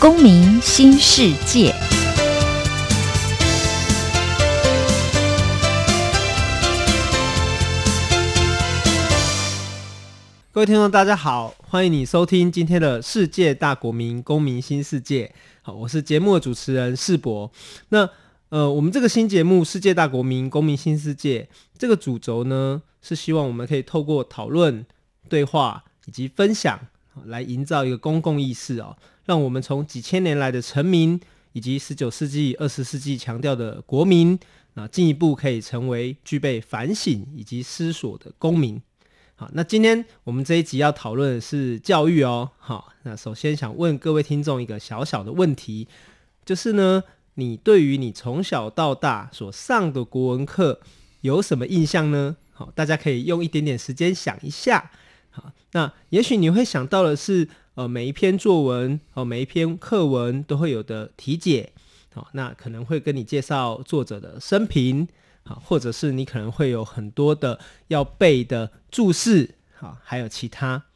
公民新世界。各位听众，大家好，欢迎你收听今天的世界大国民公民新世界。好，我是节目的主持人世博。那呃，我们这个新节目《世界大国民公民新世界》这个主轴呢，是希望我们可以透过讨论、对话以及分享，来营造一个公共意识哦，让我们从几千年来的臣民，以及十九世纪、二十世纪强调的国民，啊，进一步可以成为具备反省以及思索的公民。好，那今天我们这一集要讨论的是教育哦。好，那首先想问各位听众一个小小的问题，就是呢，你对于你从小到大所上的国文课有什么印象呢？好，大家可以用一点点时间想一下。好，那也许你会想到的是，呃，每一篇作文哦，每一篇课文都会有的题解。好，那可能会跟你介绍作者的生平。啊，或者是你可能会有很多的要背的注释，好，还有其他。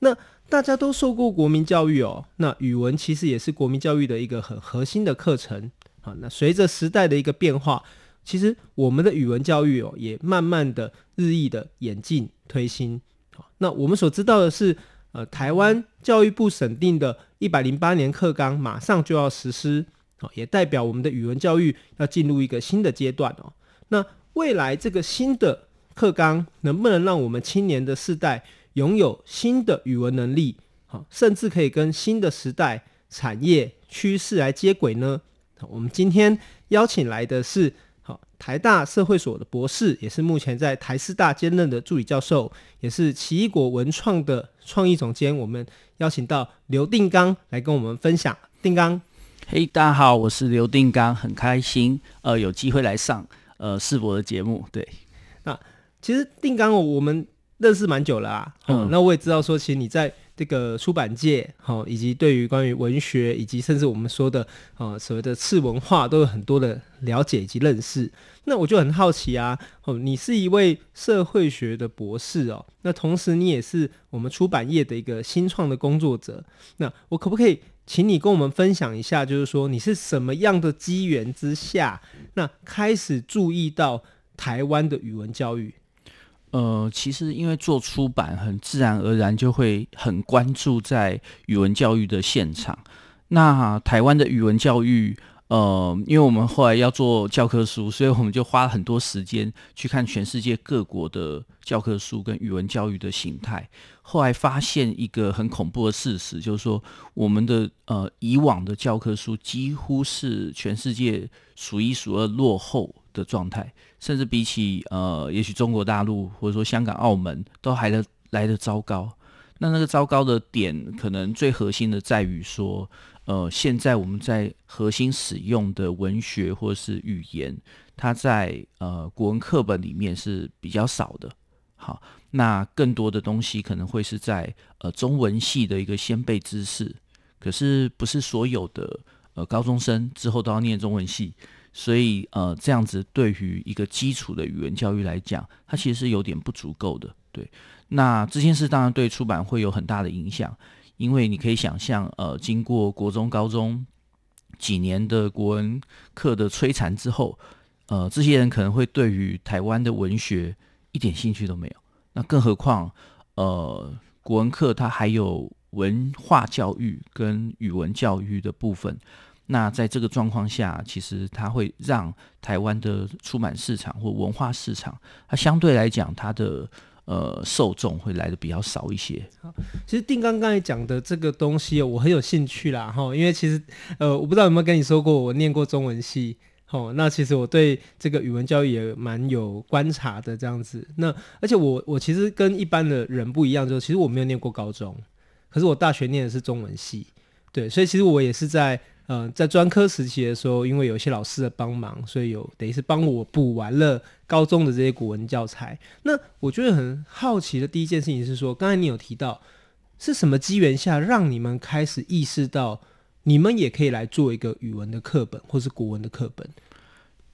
那大家都受过国民教育哦，那语文其实也是国民教育的一个很核心的课程。好，那随着时代的一个变化，其实我们的语文教育哦，也慢慢的日益的演进推新。好，那我们所知道的是，呃，台湾教育部审定的一百零八年课纲马上就要实施，好，也代表我们的语文教育要进入一个新的阶段哦。那未来这个新的课纲能不能让我们青年的世代拥有新的语文能力，好，甚至可以跟新的时代产业趋势来接轨呢？我们今天邀请来的是台大社会所的博士，也是目前在台师大兼任的助理教授，也是奇异果文创的创意总监。我们邀请到刘定刚来跟我们分享。定刚，嘿，大家好，我是刘定刚，很开心呃有机会来上。呃，世博的节目，对，那其实定刚我们认识蛮久了啊，嗯，嗯，那我也知道说，其实你在这个出版界，好，以及对于关于文学，以及甚至我们说的，呃，所谓的次文化，都有很多的了解以及认识。那我就很好奇啊，哦，你是一位社会学的博士哦，那同时你也是我们出版业的一个新创的工作者，那我可不可以？请你跟我们分享一下，就是说你是什么样的机缘之下，那开始注意到台湾的语文教育？呃，其实因为做出版，很自然而然就会很关注在语文教育的现场。那台湾的语文教育。呃，因为我们后来要做教科书，所以我们就花了很多时间去看全世界各国的教科书跟语文教育的形态。后来发现一个很恐怖的事实，就是说我们的呃以往的教科书几乎是全世界数一数二落后的状态，甚至比起呃也许中国大陆或者说香港、澳门都还得来得糟糕。那那个糟糕的点，可能最核心的在于说。呃，现在我们在核心使用的文学或是语言，它在呃国文课本里面是比较少的。好，那更多的东西可能会是在呃中文系的一个先备知识，可是不是所有的呃高中生之后都要念中文系，所以呃这样子对于一个基础的语文教育来讲，它其实是有点不足够的。对，那这件事当然对出版会有很大的影响。因为你可以想象，呃，经过国中、高中几年的国文课的摧残之后，呃，这些人可能会对于台湾的文学一点兴趣都没有。那更何况，呃，国文课它还有文化教育跟语文教育的部分。那在这个状况下，其实它会让台湾的出版市场或文化市场，它相对来讲，它的。呃，受众会来的比较少一些。好，其实定刚刚才讲的这个东西，我很有兴趣啦，哈，因为其实，呃，我不知道有没有跟你说过，我念过中文系，哦，那其实我对这个语文教育也蛮有观察的，这样子。那而且我我其实跟一般的人不一样，就是其实我没有念过高中，可是我大学念的是中文系，对，所以其实我也是在。嗯、在专科时期的时候，因为有些老师的帮忙，所以有等于是帮我补完了高中的这些古文教材。那我觉得很好奇的第一件事情是说，刚才你有提到是什么机缘下让你们开始意识到，你们也可以来做一个语文的课本或是古文的课本？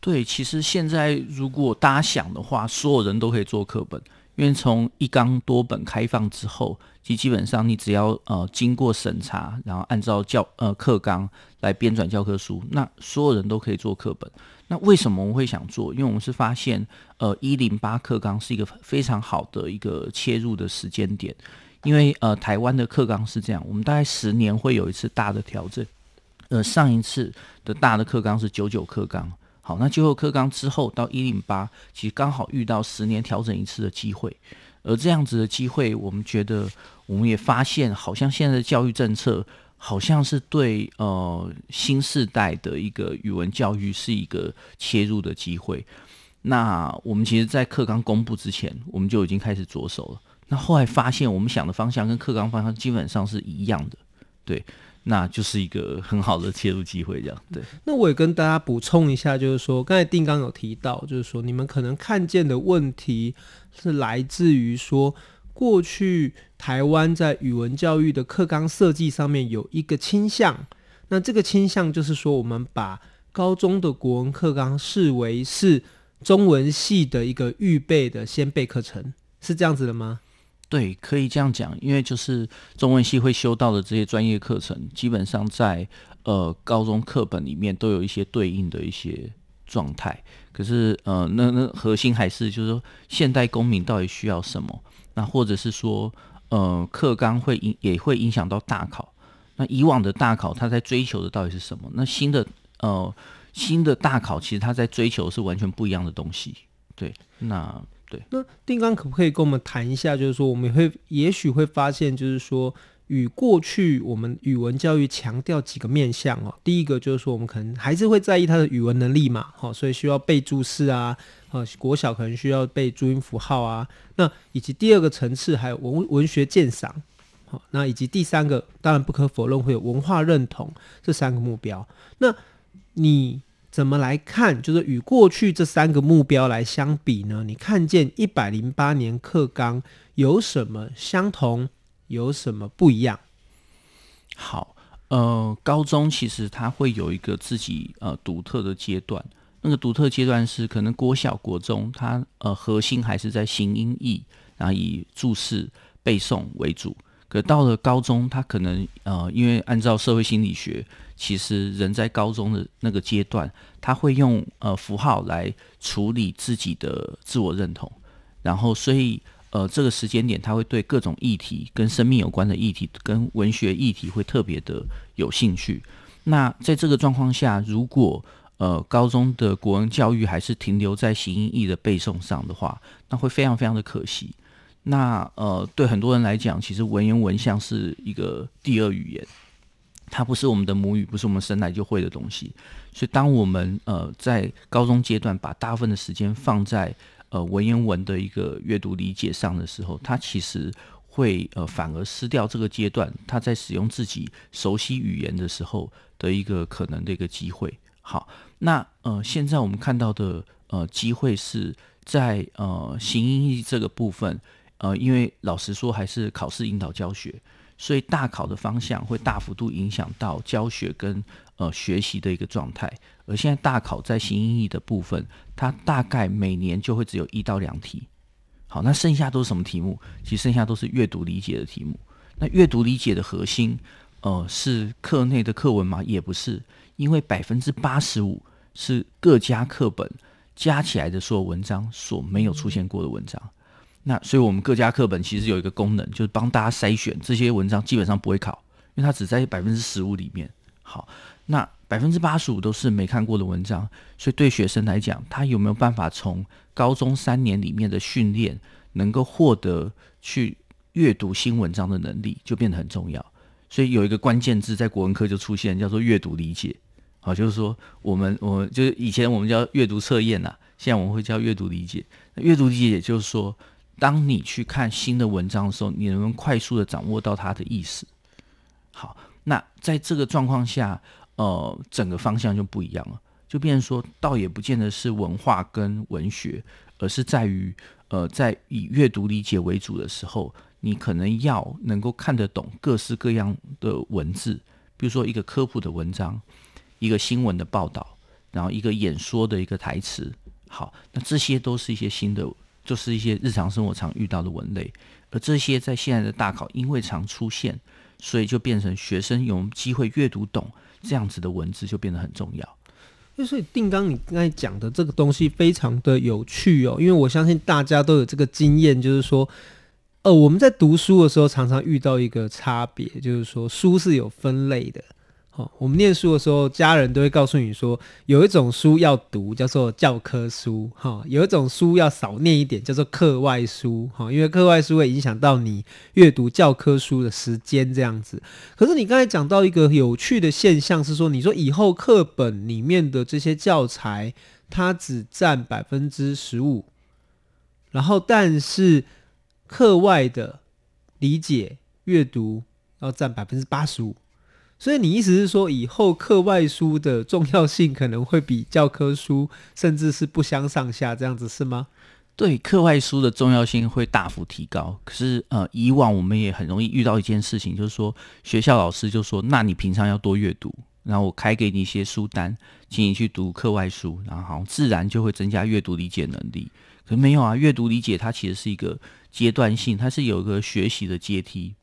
对，其实现在如果大家想的话，所有人都可以做课本，因为从一纲多本开放之后，其基本上你只要呃经过审查，然后按照教呃课纲来编纂教科书，那所有人都可以做课本。那为什么我们会想做？因为我们是发现呃一零八课纲是一个非常好的一个切入的时间点，因为呃台湾的课纲是这样，我们大概十年会有一次大的调整，呃上一次的大的课纲是九九课纲。好，那最后课纲之后到一零八，其实刚好遇到十年调整一次的机会，而这样子的机会，我们觉得我们也发现，好像现在的教育政策，好像是对呃新世代的一个语文教育是一个切入的机会。那我们其实，在课纲公布之前，我们就已经开始着手了。那后来发现，我们想的方向跟课纲方向基本上是一样的，对。那就是一个很好的切入机会，这样对。那我也跟大家补充一下，就是说，刚才定刚有提到，就是说，你们可能看见的问题是来自于说，过去台湾在语文教育的课纲设计上面有一个倾向，那这个倾向就是说，我们把高中的国文课纲视为是中文系的一个预备的先备课程，是这样子的吗？对，可以这样讲，因为就是中文系会修到的这些专业课程，基本上在呃高中课本里面都有一些对应的一些状态。可是呃，那那核心还是就是说，现代公民到底需要什么？那或者是说，呃，课纲会影也会影响到大考。那以往的大考，它在追求的到底是什么？那新的呃新的大考，其实它在追求是完全不一样的东西。对，那。对，那定刚可不可以跟我们谈一下？就是说，我们会也许会发现，就是说，与过去我们语文教育强调几个面向哦。第一个就是说，我们可能还是会在意他的语文能力嘛，好，所以需要背注释啊，呃，国小可能需要背注音符号啊。那以及第二个层次还有文文学鉴赏，好，那以及第三个，当然不可否认会有文化认同这三个目标。那你？怎么来看？就是与过去这三个目标来相比呢？你看见一百零八年课纲有什么相同，有什么不一样？好，呃，高中其实它会有一个自己呃独特的阶段，那个独特阶段是可能国小、国中，它呃核心还是在形音义，然后以注释背诵为主。可到了高中，他可能呃，因为按照社会心理学，其实人在高中的那个阶段，他会用呃符号来处理自己的自我认同，然后所以呃这个时间点，他会对各种议题跟生命有关的议题，跟文学议题会特别的有兴趣。那在这个状况下，如果呃高中的国文教育还是停留在形音义的背诵上的话，那会非常非常的可惜。那呃，对很多人来讲，其实文言文像是一个第二语言，它不是我们的母语，不是我们生来就会的东西。所以，当我们呃在高中阶段把大部分的时间放在呃文言文的一个阅读理解上的时候，它其实会呃反而失掉这个阶段他在使用自己熟悉语言的时候的一个可能的一个机会。好，那呃现在我们看到的呃机会是在呃形音义这个部分。呃，因为老实说，还是考试引导教学，所以大考的方向会大幅度影响到教学跟呃学习的一个状态。而现在大考在形音译的部分，它大概每年就会只有一到两题。好，那剩下都是什么题目？其实剩下都是阅读理解的题目。那阅读理解的核心，呃，是课内的课文吗？也不是，因为百分之八十五是各家课本加起来的所有文章所没有出现过的文章。那所以，我们各家课本其实有一个功能，就是帮大家筛选这些文章，基本上不会考，因为它只在百分之十五里面。好，那百分之八十五都是没看过的文章，所以对学生来讲，他有没有办法从高中三年里面的训练，能够获得去阅读新文章的能力，就变得很重要。所以有一个关键字在国文课就出现，叫做阅读理解。好，就是说我们我们就是以前我们叫阅读测验呐，现在我们会叫阅读理解。阅读理解也就是说。当你去看新的文章的时候，你能不能快速的掌握到它的意思？好，那在这个状况下，呃，整个方向就不一样了，就变成说，倒也不见得是文化跟文学，而是在于，呃，在以阅读理解为主的时候，你可能要能够看得懂各式各样的文字，比如说一个科普的文章，一个新闻的报道，然后一个演说的一个台词。好，那这些都是一些新的。就是一些日常生活常遇到的文类，而这些在现在的大考因为常出现，所以就变成学生有机会阅读懂这样子的文字就变得很重要。所以定纲你刚才讲的这个东西非常的有趣哦，因为我相信大家都有这个经验，就是说，呃，我们在读书的时候常常遇到一个差别，就是说书是有分类的。好，我们念书的时候，家人都会告诉你说，有一种书要读，叫做教科书，哈，有一种书要少念一点，叫做课外书，哈，因为课外书会影响到你阅读教科书的时间，这样子。可是你刚才讲到一个有趣的现象，是说，你说以后课本里面的这些教材，它只占百分之十五，然后但是课外的理解阅读要占百分之八十五。所以你意思是说，以后课外书的重要性可能会比教科书甚至是不相上下，这样子是吗？对，课外书的重要性会大幅提高。可是呃，以往我们也很容易遇到一件事情，就是说学校老师就说：“那你平常要多阅读，然后我开给你一些书单，请你去读课外书，然后好自然就会增加阅读理解能力。”可是没有啊，阅读理解它其实是一个阶段性，它是有一个学习的阶梯。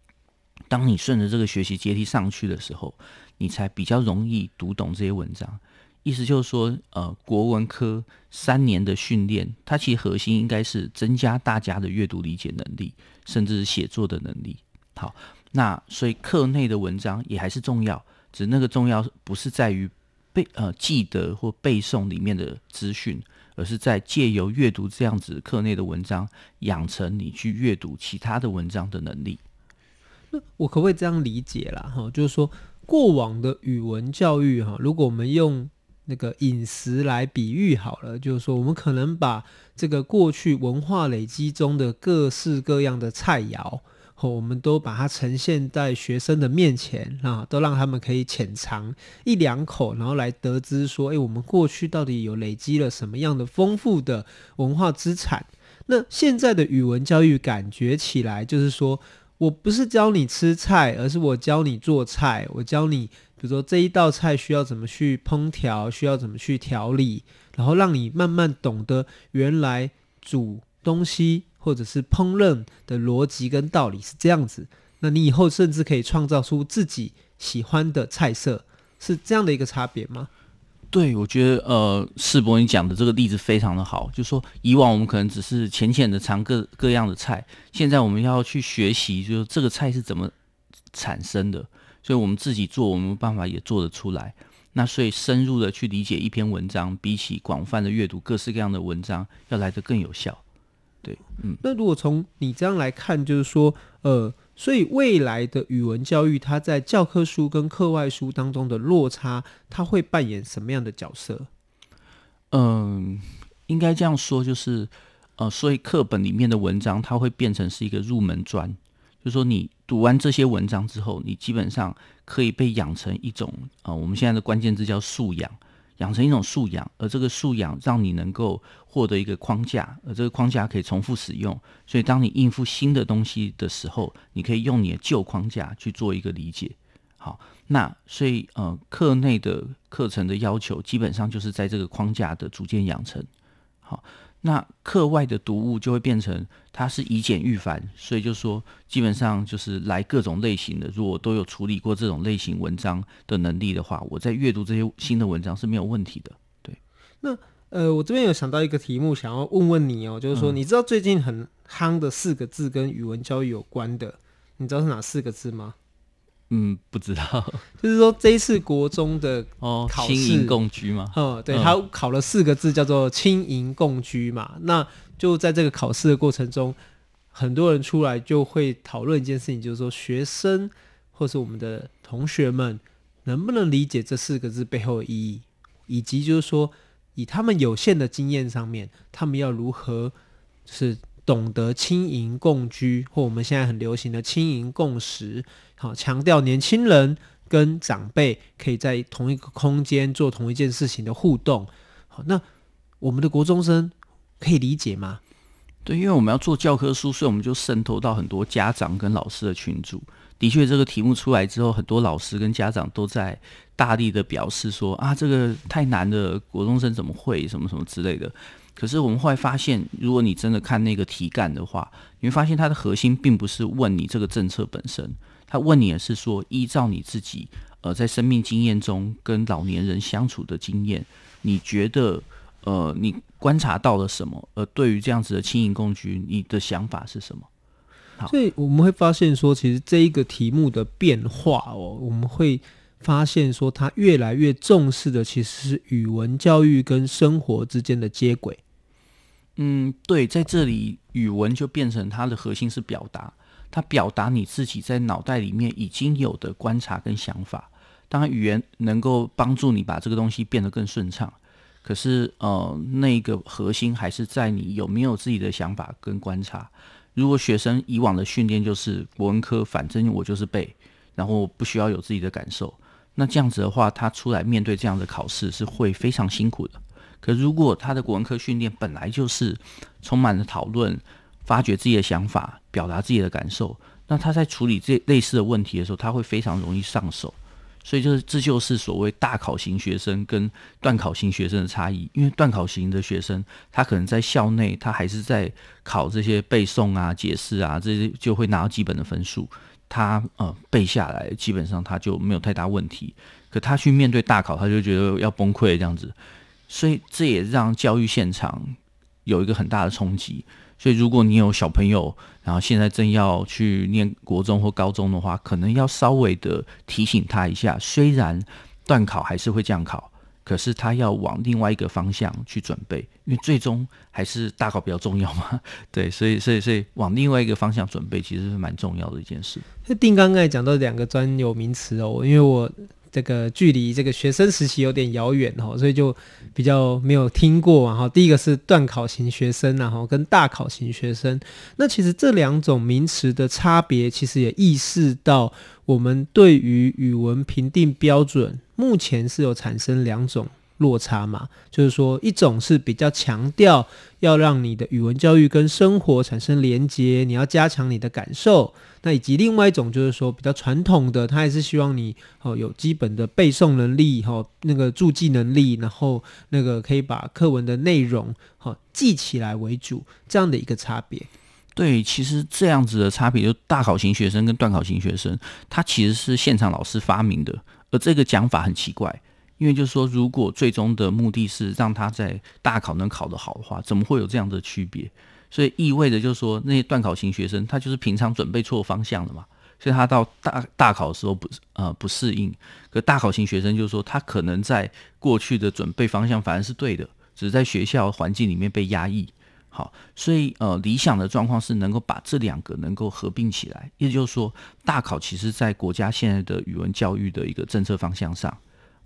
当你顺着这个学习阶梯上去的时候，你才比较容易读懂这些文章。意思就是说，呃，国文科三年的训练，它其实核心应该是增加大家的阅读理解能力，甚至是写作的能力。好，那所以课内的文章也还是重要，只那个重要不是在于背呃记得或背诵里面的资讯，而是在借由阅读这样子课内的文章，养成你去阅读其他的文章的能力。那我可不可以这样理解啦？哈，就是说过往的语文教育哈，如果我们用那个饮食来比喻好了，就是说我们可能把这个过去文化累积中的各式各样的菜肴，我们都把它呈现在学生的面前啊，都让他们可以浅尝一两口，然后来得知说，诶，我们过去到底有累积了什么样的丰富的文化资产？那现在的语文教育感觉起来就是说。我不是教你吃菜，而是我教你做菜。我教你，比如说这一道菜需要怎么去烹调，需要怎么去调理，然后让你慢慢懂得原来煮东西或者是烹饪的逻辑跟道理是这样子。那你以后甚至可以创造出自己喜欢的菜色，是这样的一个差别吗？对，我觉得呃，世博你讲的这个例子非常的好，就是说以往我们可能只是浅浅的尝各各样的菜，现在我们要去学习，就是这个菜是怎么产生的，所以我们自己做，我们办法也做得出来。那所以深入的去理解一篇文章，比起广泛的阅读各式各样的文章，要来得更有效。对，嗯。那如果从你这样来看，就是说，呃。所以未来的语文教育，它在教科书跟课外书当中的落差，它会扮演什么样的角色？嗯，应该这样说，就是呃，所以课本里面的文章，它会变成是一个入门砖，就是说你读完这些文章之后，你基本上可以被养成一种啊、呃，我们现在的关键字叫素养。养成一种素养，而这个素养让你能够获得一个框架，而这个框架可以重复使用。所以，当你应付新的东西的时候，你可以用你的旧框架去做一个理解。好，那所以呃，课内的课程的要求基本上就是在这个框架的逐渐养成。好。那课外的读物就会变成它是以简驭繁，所以就说基本上就是来各种类型的，如果都有处理过这种类型文章的能力的话，我在阅读这些新的文章是没有问题的。对，那呃，我这边有想到一个题目，想要问问你哦，就是说你知道最近很夯的四个字跟语文教育有关的，你知道是哪四个字吗？嗯，不知道，就是说这一次国中的哦，考试，青银共居嘛，嗯，对，他考了四个字叫做“轻盈共居”嘛，那就在这个考试的过程中，很多人出来就会讨论一件事情，就是说学生或是我们的同学们能不能理解这四个字背后的意义，以及就是说以他们有限的经验上面，他们要如何就是。懂得轻盈共居，或我们现在很流行的轻盈共食，好，强调年轻人跟长辈可以在同一个空间做同一件事情的互动。好，那我们的国中生可以理解吗？对，因为我们要做教科书，所以我们就渗透到很多家长跟老师的群组。的确，这个题目出来之后，很多老师跟家长都在大力的表示说：“啊，这个太难了，国中生怎么会什么什么之类的。”可是我们会发现，如果你真的看那个题干的话，你会发现它的核心并不是问你这个政策本身，它问你的是说，依照你自己呃在生命经验中跟老年人相处的经验，你觉得呃你观察到了什么？而对于这样子的轻盈共居，你的想法是什么？所以我们会发现说，其实这一个题目的变化哦，我们会发现说，它越来越重视的其实是语文教育跟生活之间的接轨。嗯，对，在这里语文就变成它的核心是表达，它表达你自己在脑袋里面已经有的观察跟想法。当然，语言能够帮助你把这个东西变得更顺畅，可是呃，那个核心还是在你有没有自己的想法跟观察。如果学生以往的训练就是文科，反正我就是背，然后不需要有自己的感受，那这样子的话，他出来面对这样的考试是会非常辛苦的。可如果他的国文科训练本来就是充满了讨论、发掘自己的想法、表达自己的感受，那他在处理这类似的问题的时候，他会非常容易上手。所以就是这就是所谓大考型学生跟段考型学生的差异，因为段考型的学生，他可能在校内他还是在考这些背诵啊、解释啊，这些就会拿到基本的分数，他呃背下来基本上他就没有太大问题。可他去面对大考，他就觉得要崩溃这样子，所以这也让教育现场有一个很大的冲击。所以，如果你有小朋友，然后现在正要去念国中或高中的话，可能要稍微的提醒他一下。虽然段考还是会这样考，可是他要往另外一个方向去准备，因为最终还是大考比较重要嘛。对，所以，所以，所以往另外一个方向准备，其实是蛮重要的一件事。那丁刚刚才讲到两个专有名词哦，因为我。这个距离这个学生时期有点遥远哈，所以就比较没有听过嘛哈。第一个是段考型学生然后跟大考型学生，那其实这两种名词的差别，其实也意识到我们对于语文评定标准目前是有产生两种落差嘛，就是说一种是比较强调要让你的语文教育跟生活产生连接，你要加强你的感受。那以及另外一种就是说比较传统的，他还是希望你哦有基本的背诵能力哈，那个注记能力，然后那个可以把课文的内容哈记起来为主，这样的一个差别。对，其实这样子的差别，就大考型学生跟段考型学生，他其实是现场老师发明的，而这个讲法很奇怪，因为就是说，如果最终的目的是让他在大考能考得好的话，怎么会有这样的区别？所以意味着就是说，那些段考型学生，他就是平常准备错方向了嘛，所以他到大大考的时候不呃不适应。可大考型学生就是说，他可能在过去的准备方向反而是对的，只是在学校环境里面被压抑。好，所以呃理想的状况是能够把这两个能够合并起来，也就是说，大考其实在国家现在的语文教育的一个政策方向上。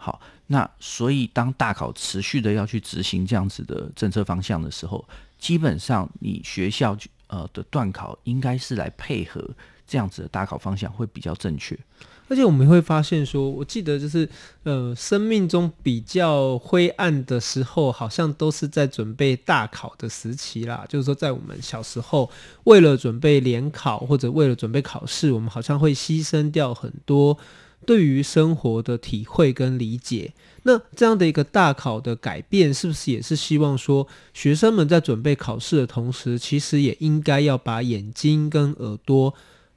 好，那所以当大考持续的要去执行这样子的政策方向的时候，基本上你学校呃的段考应该是来配合这样子的大考方向会比较正确。而且我们会发现说，我记得就是呃生命中比较灰暗的时候，好像都是在准备大考的时期啦。就是说，在我们小时候，为了准备联考或者为了准备考试，我们好像会牺牲掉很多。对于生活的体会跟理解，那这样的一个大考的改变，是不是也是希望说，学生们在准备考试的同时，其实也应该要把眼睛跟耳朵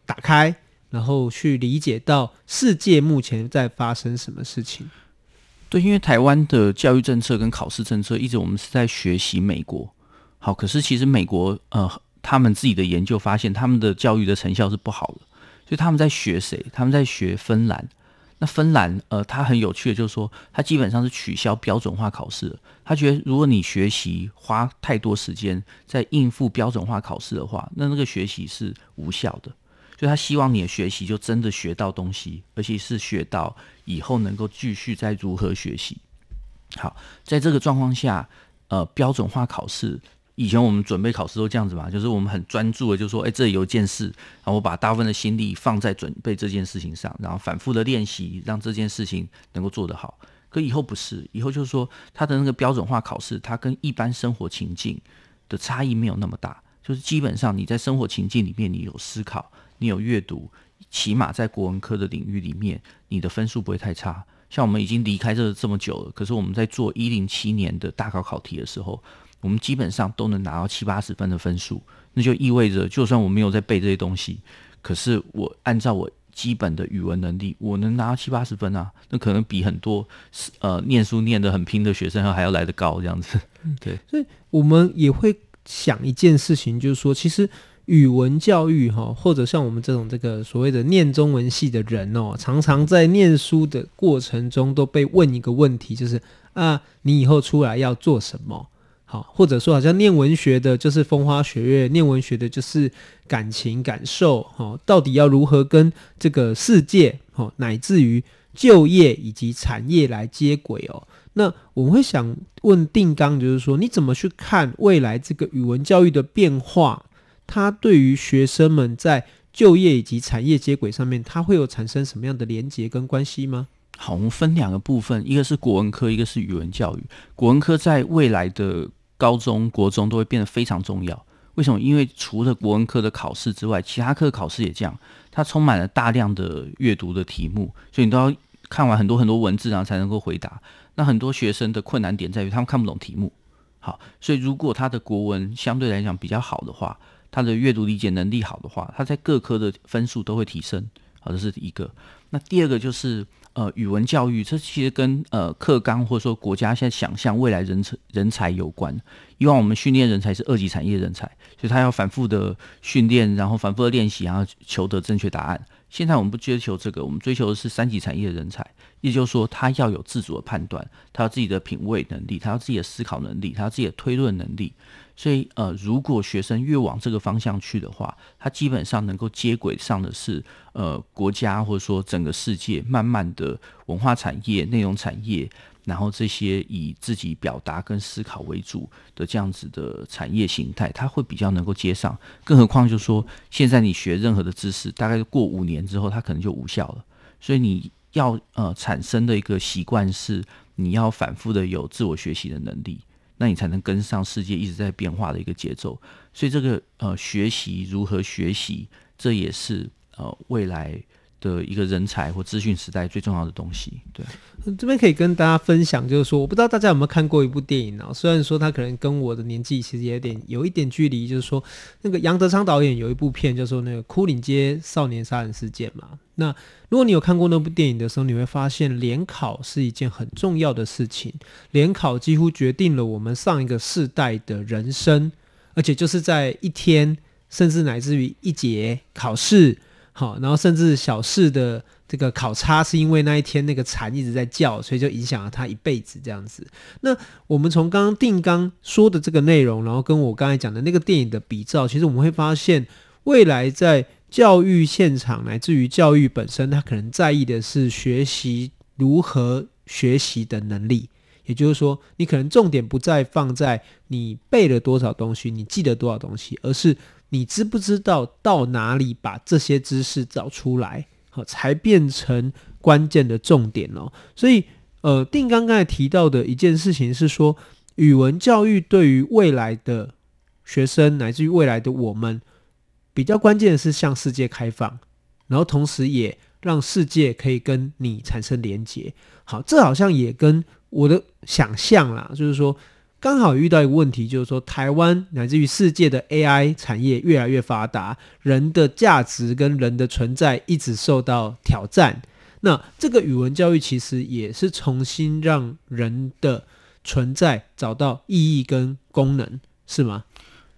打开，然后去理解到世界目前在发生什么事情？对，因为台湾的教育政策跟考试政策，一直我们是在学习美国。好，可是其实美国呃，他们自己的研究发现，他们的教育的成效是不好的。所以他们在学谁？他们在学芬兰。那芬兰，呃，它很有趣的，就是说，它基本上是取消标准化考试。他觉得，如果你学习花太多时间在应付标准化考试的话，那那个学习是无效的。所以他希望你的学习就真的学到东西，而且是学到以后能够继续再如何学习。好，在这个状况下，呃，标准化考试。以前我们准备考试都这样子嘛，就是我们很专注的，就说，哎，这里有一件事，然后我把大部分的心力放在准备这件事情上，然后反复的练习，让这件事情能够做得好。可以后不是，以后就是说，它的那个标准化考试，它跟一般生活情境的差异没有那么大，就是基本上你在生活情境里面，你有思考，你有阅读，起码在国文科的领域里面，你的分数不会太差。像我们已经离开这这么久了，可是我们在做一零七年的大考考题的时候。我们基本上都能拿到七八十分的分数。那就意味着，就算我没有在背这些东西，可是我按照我基本的语文能力，我能拿到七八十分啊。那可能比很多呃念书念得很拼的学生还要来得高，这样子。对，所以我们也会想一件事情，就是说，其实。语文教育哈，或者像我们这种这个所谓的念中文系的人哦，常常在念书的过程中都被问一个问题，就是啊，你以后出来要做什么？好，或者说好像念文学的就是风花雪月，念文学的就是感情感受，哦，到底要如何跟这个世界，哈，乃至于就业以及产业来接轨哦？那我们会想问定纲，就是说你怎么去看未来这个语文教育的变化？它对于学生们在就业以及产业接轨上面，它会有产生什么样的连结跟关系吗？好，我们分两个部分，一个是国文科，一个是语文教育。国文科在未来的高中国中都会变得非常重要。为什么？因为除了国文科的考试之外，其他科的考试也这样，它充满了大量的阅读的题目，所以你都要看完很多很多文字，然后才能够回答。那很多学生的困难点在于他们看不懂题目。好，所以如果他的国文相对来讲比较好的话，他的阅读理解能力好的话，他在各科的分数都会提升。好，这是一个。那第二个就是呃语文教育，这其实跟呃课纲或者说国家现在想象未来人才人才有关。以往我们训练人才是二级产业人才，所以他要反复的训练，然后反复的练习，然后求得正确答案。现在我们不追求这个，我们追求的是三级产业的人才，也就是说他要有自主的判断，他有自己的品味能力，他有自己的思考能力，他有自己的推论能力。所以，呃，如果学生越往这个方向去的话，他基本上能够接轨上的是，呃，国家或者说整个世界慢慢的文化产业、内容产业，然后这些以自己表达跟思考为主的这样子的产业形态，他会比较能够接上。更何况，就是说，现在你学任何的知识，大概过五年之后，它可能就无效了。所以，你要呃产生的一个习惯是，你要反复的有自我学习的能力。那你才能跟上世界一直在变化的一个节奏，所以这个呃学习如何学习，这也是呃未来的一个人才或资讯时代最重要的东西。对，这边可以跟大家分享，就是说，我不知道大家有没有看过一部电影啊？虽然说他可能跟我的年纪其实也有点有一点距离，就是说，那个杨德昌导演有一部片叫做《那个牯岭街少年杀人事件》嘛。那如果你有看过那部电影的时候，你会发现联考是一件很重要的事情。联考几乎决定了我们上一个世代的人生，而且就是在一天，甚至乃至于一节考试，好，然后甚至小事的这个考差，是因为那一天那个蝉一直在叫，所以就影响了他一辈子这样子。那我们从刚刚定纲说的这个内容，然后跟我刚才讲的那个电影的比照，其实我们会发现未来在。教育现场乃至于教育本身，他可能在意的是学习如何学习的能力。也就是说，你可能重点不再放在你背了多少东西，你记得多少东西，而是你知不知道到哪里把这些知识找出来，好，才变成关键的重点哦。所以，呃，定刚刚才提到的一件事情是说，语文教育对于未来的学生乃至于未来的我们。比较关键的是向世界开放，然后同时也让世界可以跟你产生连结。好，这好像也跟我的想象啦，就是说刚好遇到一个问题，就是说台湾乃至于世界的 AI 产业越来越发达，人的价值跟人的存在一直受到挑战。那这个语文教育其实也是重新让人的存在找到意义跟功能，是吗？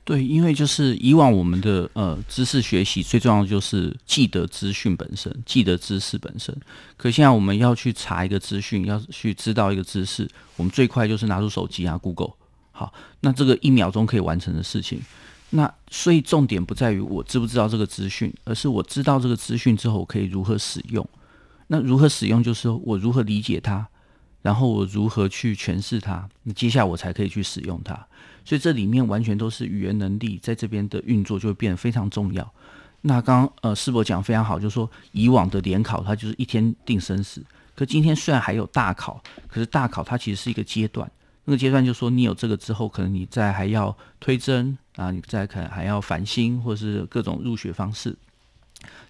对，因为就是以往我们的呃知识学习最重要的就是记得资讯本身，记得知识本身。可现在我们要去查一个资讯，要去知道一个知识，我们最快就是拿出手机啊，Google。好，那这个一秒钟可以完成的事情，那所以重点不在于我知不知道这个资讯，而是我知道这个资讯之后，我可以如何使用。那如何使用，就是我如何理解它。然后我如何去诠释它？那接下来我才可以去使用它。所以这里面完全都是语言能力在这边的运作就会变得非常重要。那刚刚呃师伯讲非常好，就是说以往的联考它就是一天定生死，可今天虽然还有大考，可是大考它其实是一个阶段。那个阶段就是说你有这个之后，可能你再还要推甄啊，你再可能还要繁星或是各种入学方式。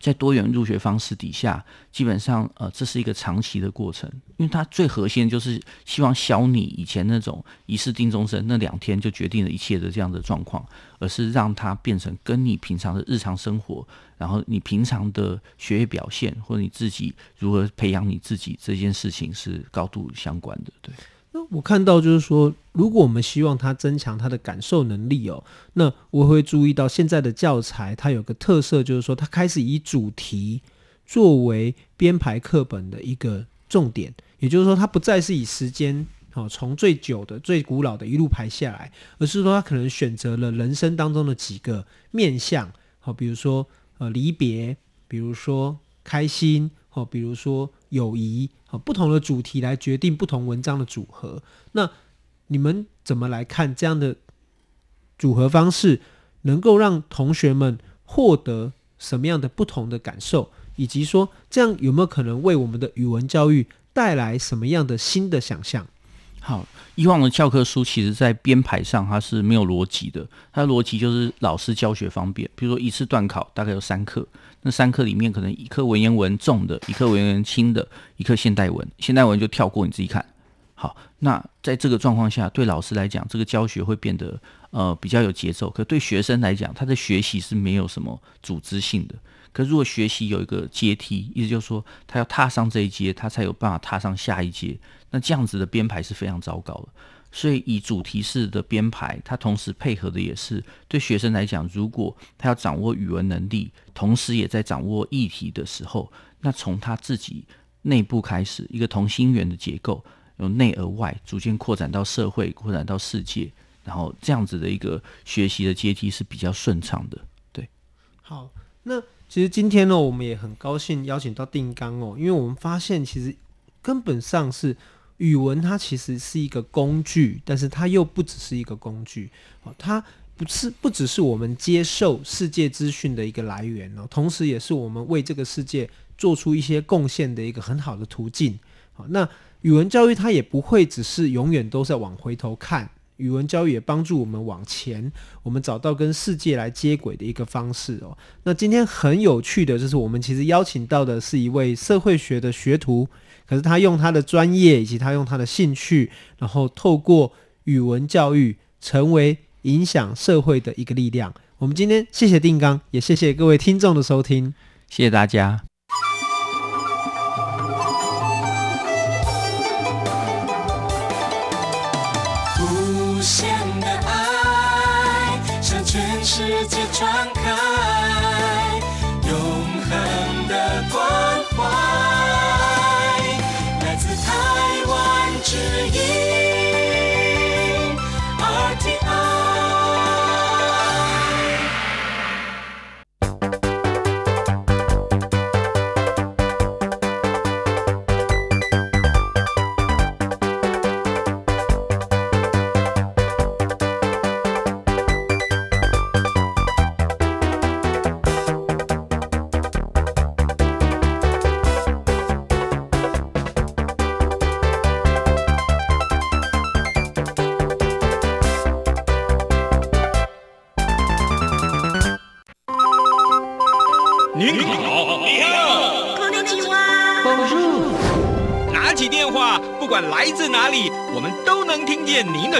在多元入学方式底下，基本上呃，这是一个长期的过程，因为它最核心就是希望消你以前那种一试定终身，那两天就决定了一切的这样的状况，而是让它变成跟你平常的日常生活，然后你平常的学业表现，或者你自己如何培养你自己这件事情是高度相关的，对。我看到就是说，如果我们希望他增强他的感受能力哦，那我会注意到现在的教材它有个特色，就是说它开始以主题作为编排课本的一个重点，也就是说它不再是以时间哦从最久的、最古老的一路排下来，而是说它可能选择了人生当中的几个面向，好，比如说呃离别，比如说开心，好，比如说友谊。不同的主题来决定不同文章的组合。那你们怎么来看这样的组合方式，能够让同学们获得什么样的不同的感受，以及说这样有没有可能为我们的语文教育带来什么样的新的想象？好，以往的教科书其实在编排上它是没有逻辑的，它的逻辑就是老师教学方便。比如说一次段考大概有三课，那三课里面可能一课文言文重的，一课文言文轻的，一课现代文，现代文就跳过，你自己看。好，那在这个状况下，对老师来讲，这个教学会变得呃比较有节奏。可对学生来讲，他的学习是没有什么组织性的。可如果学习有一个阶梯，意思就是说，他要踏上这一阶，他才有办法踏上下一阶。那这样子的编排是非常糟糕的。所以以主题式的编排，它同时配合的也是对学生来讲，如果他要掌握语文能力，同时也在掌握议题的时候，那从他自己内部开始，一个同心圆的结构，由内而外逐渐扩展到社会，扩展到世界，然后这样子的一个学习的阶梯是比较顺畅的。对，好，那。其实今天呢，我们也很高兴邀请到定纲哦，因为我们发现其实根本上是语文，它其实是一个工具，但是它又不只是一个工具哦，它不是不只是我们接受世界资讯的一个来源哦，同时也是我们为这个世界做出一些贡献的一个很好的途径。好，那语文教育它也不会只是永远都在往回头看。语文教育也帮助我们往前，我们找到跟世界来接轨的一个方式哦。那今天很有趣的就是，我们其实邀请到的是一位社会学的学徒，可是他用他的专业以及他用他的兴趣，然后透过语文教育成为影响社会的一个力量。我们今天谢谢定刚，也谢谢各位听众的收听，谢谢大家。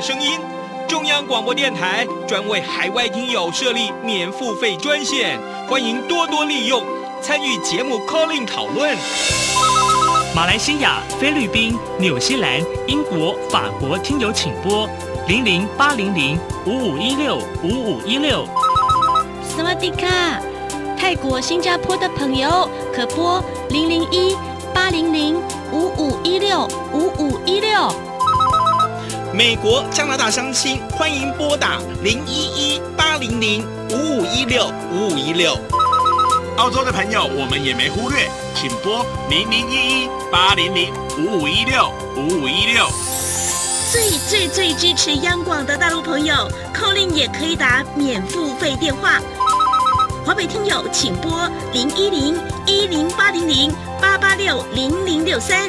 声音。中央广播电台专为海外听友设立免付费专线，欢迎多多利用，参与节目 call in 讨论。马来西亚、菲律宾、纽西兰、英国、法国听友请拨零零八零零五五一六五五一六。斯瓦迪卡，泰国、新加坡的朋友可拨零零一八零零五五一六五五一六，美国、加拿大相亲欢迎拨打零一一八零零五五一六五五一六。澳洲的朋友我们也没忽略，请拨零零一一八零零五五一六五五一六。最最最支持央广的大陆朋友，call in 也可以打免付费电话。华北听友请拨零一零一零八零零八八六零零六三。